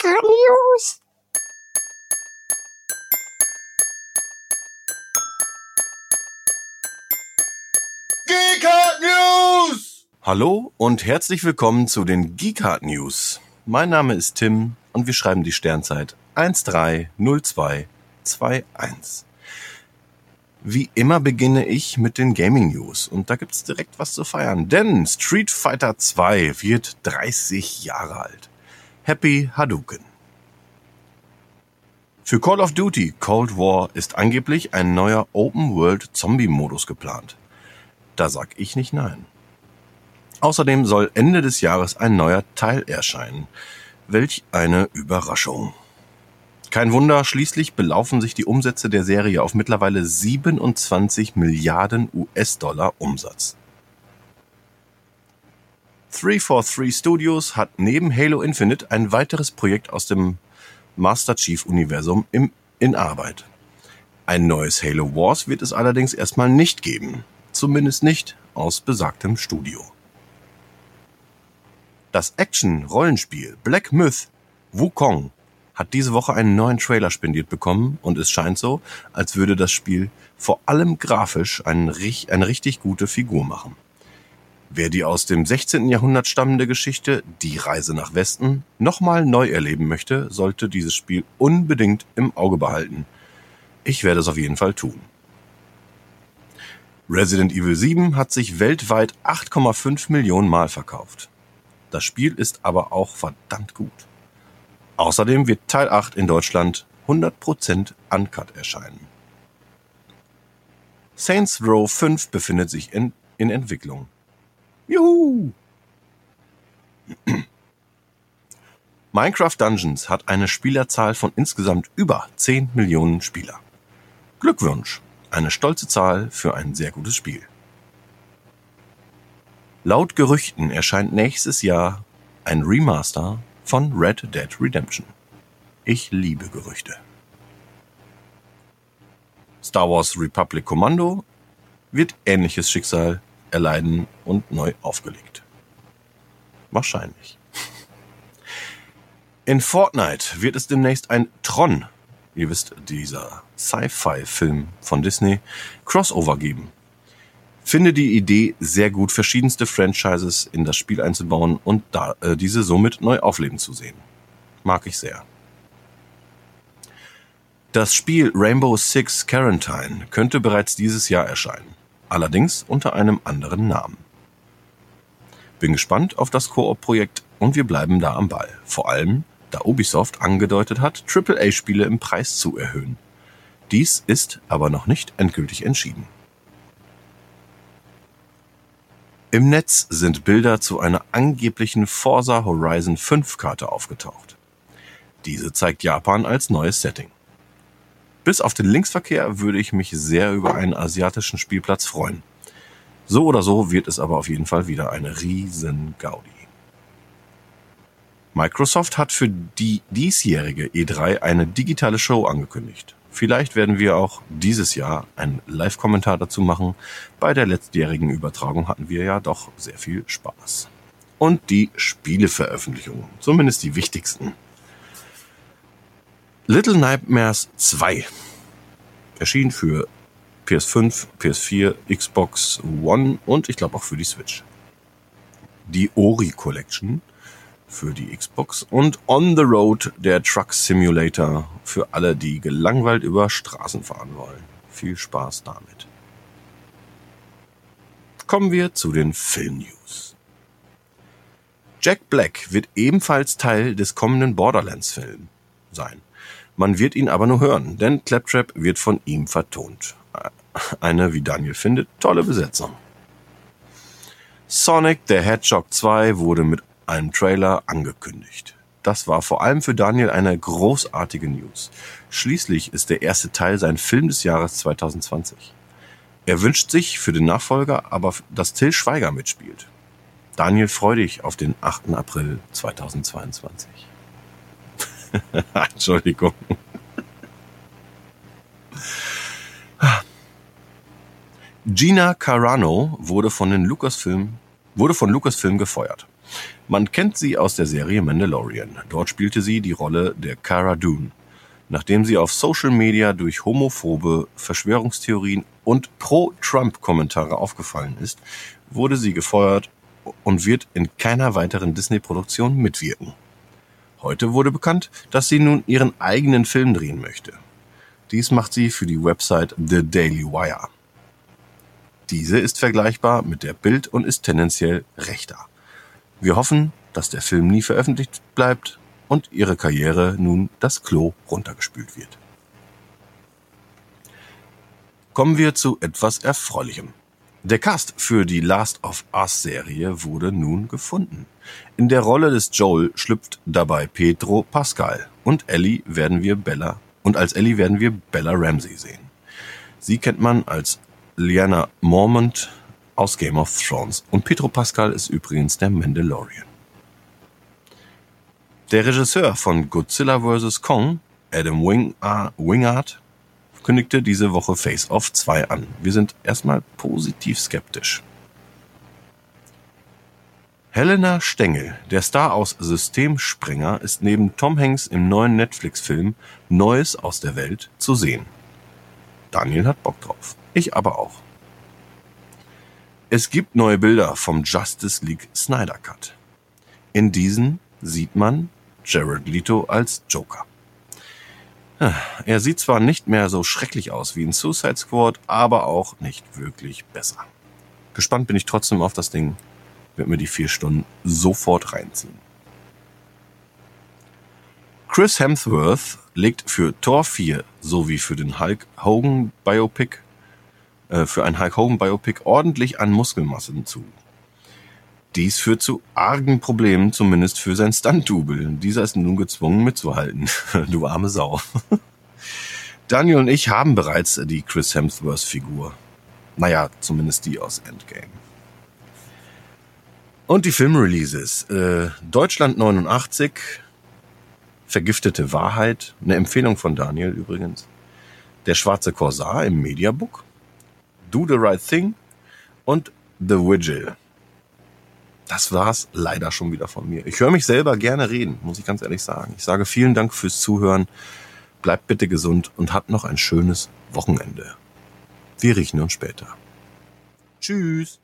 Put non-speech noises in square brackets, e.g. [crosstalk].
Geek News. Geekart News! Hallo und herzlich willkommen zu den Geekart News. Mein Name ist Tim und wir schreiben die Sternzeit 130221. Wie immer beginne ich mit den Gaming News und da gibt's direkt was zu feiern, denn Street Fighter 2 wird 30 Jahre alt. Happy Hadouken! Für Call of Duty Cold War ist angeblich ein neuer Open-World-Zombie-Modus geplant. Da sag ich nicht nein. Außerdem soll Ende des Jahres ein neuer Teil erscheinen. Welch eine Überraschung. Kein Wunder, schließlich belaufen sich die Umsätze der Serie auf mittlerweile 27 Milliarden US-Dollar Umsatz. 343 Studios hat neben Halo Infinite ein weiteres Projekt aus dem Master Chief Universum im, in Arbeit. Ein neues Halo Wars wird es allerdings erstmal nicht geben zumindest nicht aus besagtem Studio. Das Action-Rollenspiel Black Myth Wukong hat diese Woche einen neuen Trailer spendiert bekommen und es scheint so, als würde das Spiel vor allem grafisch eine richtig gute Figur machen. Wer die aus dem 16. Jahrhundert stammende Geschichte Die Reise nach Westen nochmal neu erleben möchte, sollte dieses Spiel unbedingt im Auge behalten. Ich werde es auf jeden Fall tun. Resident Evil 7 hat sich weltweit 8,5 Millionen Mal verkauft. Das Spiel ist aber auch verdammt gut. Außerdem wird Teil 8 in Deutschland 100% uncut erscheinen. Saints Row 5 befindet sich in, in Entwicklung. Juhu! Minecraft Dungeons hat eine Spielerzahl von insgesamt über 10 Millionen Spieler. Glückwunsch! Eine stolze Zahl für ein sehr gutes Spiel. Laut Gerüchten erscheint nächstes Jahr ein Remaster von Red Dead Redemption. Ich liebe Gerüchte. Star Wars Republic Commando wird ähnliches Schicksal erleiden und neu aufgelegt. Wahrscheinlich. In Fortnite wird es demnächst ein Tron ihr wisst, dieser Sci-Fi-Film von Disney, Crossover geben. Finde die Idee sehr gut, verschiedenste Franchises in das Spiel einzubauen und da, äh, diese somit neu aufleben zu sehen. Mag ich sehr. Das Spiel Rainbow Six Quarantine könnte bereits dieses Jahr erscheinen, allerdings unter einem anderen Namen. Bin gespannt auf das Koop-Projekt und wir bleiben da am Ball. Vor allem, da Ubisoft angedeutet hat, AAA-Spiele im Preis zu erhöhen. Dies ist aber noch nicht endgültig entschieden. Im Netz sind Bilder zu einer angeblichen Forza Horizon 5 Karte aufgetaucht. Diese zeigt Japan als neues Setting. Bis auf den Linksverkehr würde ich mich sehr über einen asiatischen Spielplatz freuen. So oder so wird es aber auf jeden Fall wieder eine riesen Gaudi. Microsoft hat für die diesjährige E3 eine digitale Show angekündigt. Vielleicht werden wir auch dieses Jahr einen Live-Kommentar dazu machen. Bei der letztjährigen Übertragung hatten wir ja doch sehr viel Spaß. Und die Spieleveröffentlichungen, zumindest die wichtigsten. Little Nightmares 2 erschien für PS5, PS4, Xbox One und ich glaube auch für die Switch. Die Ori Collection für die Xbox und On the Road, der Truck Simulator für alle, die gelangweilt über Straßen fahren wollen. Viel Spaß damit. Kommen wir zu den Film-News. Jack Black wird ebenfalls Teil des kommenden Borderlands-Film sein. Man wird ihn aber nur hören, denn Claptrap wird von ihm vertont. Eine, wie Daniel findet, tolle Besetzung. Sonic the Hedgehog 2 wurde mit einem Trailer angekündigt. Das war vor allem für Daniel eine großartige News. Schließlich ist der erste Teil sein Film des Jahres 2020. Er wünscht sich für den Nachfolger aber, dass Till Schweiger mitspielt. Daniel, freu dich auf den 8. April 2022. [laughs] Entschuldigung. Gina Carano wurde von den Lucasfilm, wurde von Lucasfilm gefeuert. Man kennt sie aus der Serie Mandalorian. Dort spielte sie die Rolle der Cara Dune. Nachdem sie auf Social Media durch homophobe Verschwörungstheorien und Pro-Trump-Kommentare aufgefallen ist, wurde sie gefeuert und wird in keiner weiteren Disney-Produktion mitwirken. Heute wurde bekannt, dass sie nun ihren eigenen Film drehen möchte. Dies macht sie für die Website The Daily Wire. Diese ist vergleichbar mit der Bild und ist tendenziell rechter. Wir hoffen, dass der Film nie veröffentlicht bleibt und ihre Karriere nun das Klo runtergespült wird. Kommen wir zu etwas Erfreulichem. Der Cast für die Last of Us Serie wurde nun gefunden. In der Rolle des Joel schlüpft dabei Pedro Pascal und Ellie werden wir Bella und als Ellie werden wir Bella Ramsey sehen. Sie kennt man als Lyanna Mormont aus Game of Thrones und Pedro Pascal ist übrigens der Mandalorian. Der Regisseur von Godzilla vs. Kong, Adam uh, Wingard, kündigte diese Woche Face Off 2 an. Wir sind erstmal positiv skeptisch. Helena Stengel, der Star aus Systemsprenger, ist neben Tom Hanks im neuen Netflix-Film Neues aus der Welt zu sehen. Daniel hat Bock drauf. Ich aber auch. Es gibt neue Bilder vom Justice League Snyder Cut. In diesen sieht man Jared Leto als Joker. Er sieht zwar nicht mehr so schrecklich aus wie in Suicide Squad, aber auch nicht wirklich besser. Gespannt bin ich trotzdem auf das Ding. Wird mir die vier Stunden sofort reinziehen. Chris Hemsworth legt für Thor 4 sowie für den Hulk Hogan Biopic äh, für ein Hulk Hogan Biopic ordentlich an Muskelmassen zu. Dies führt zu argen Problemen, zumindest für sein Stunt-Double. Dieser ist nun gezwungen mitzuhalten. [laughs] du arme Sau. [laughs] Daniel und ich haben bereits die Chris Hemsworth-Figur. Naja, zumindest die aus Endgame. Und die Filmreleases. Äh, Deutschland 89, Vergiftete Wahrheit, eine Empfehlung von Daniel übrigens. Der schwarze Korsar im Mediabook. Do the Right Thing und The Vigil. Das war's leider schon wieder von mir. Ich höre mich selber gerne reden, muss ich ganz ehrlich sagen. Ich sage vielen Dank fürs Zuhören. Bleibt bitte gesund und habt noch ein schönes Wochenende. Wir riechen uns später. Tschüss.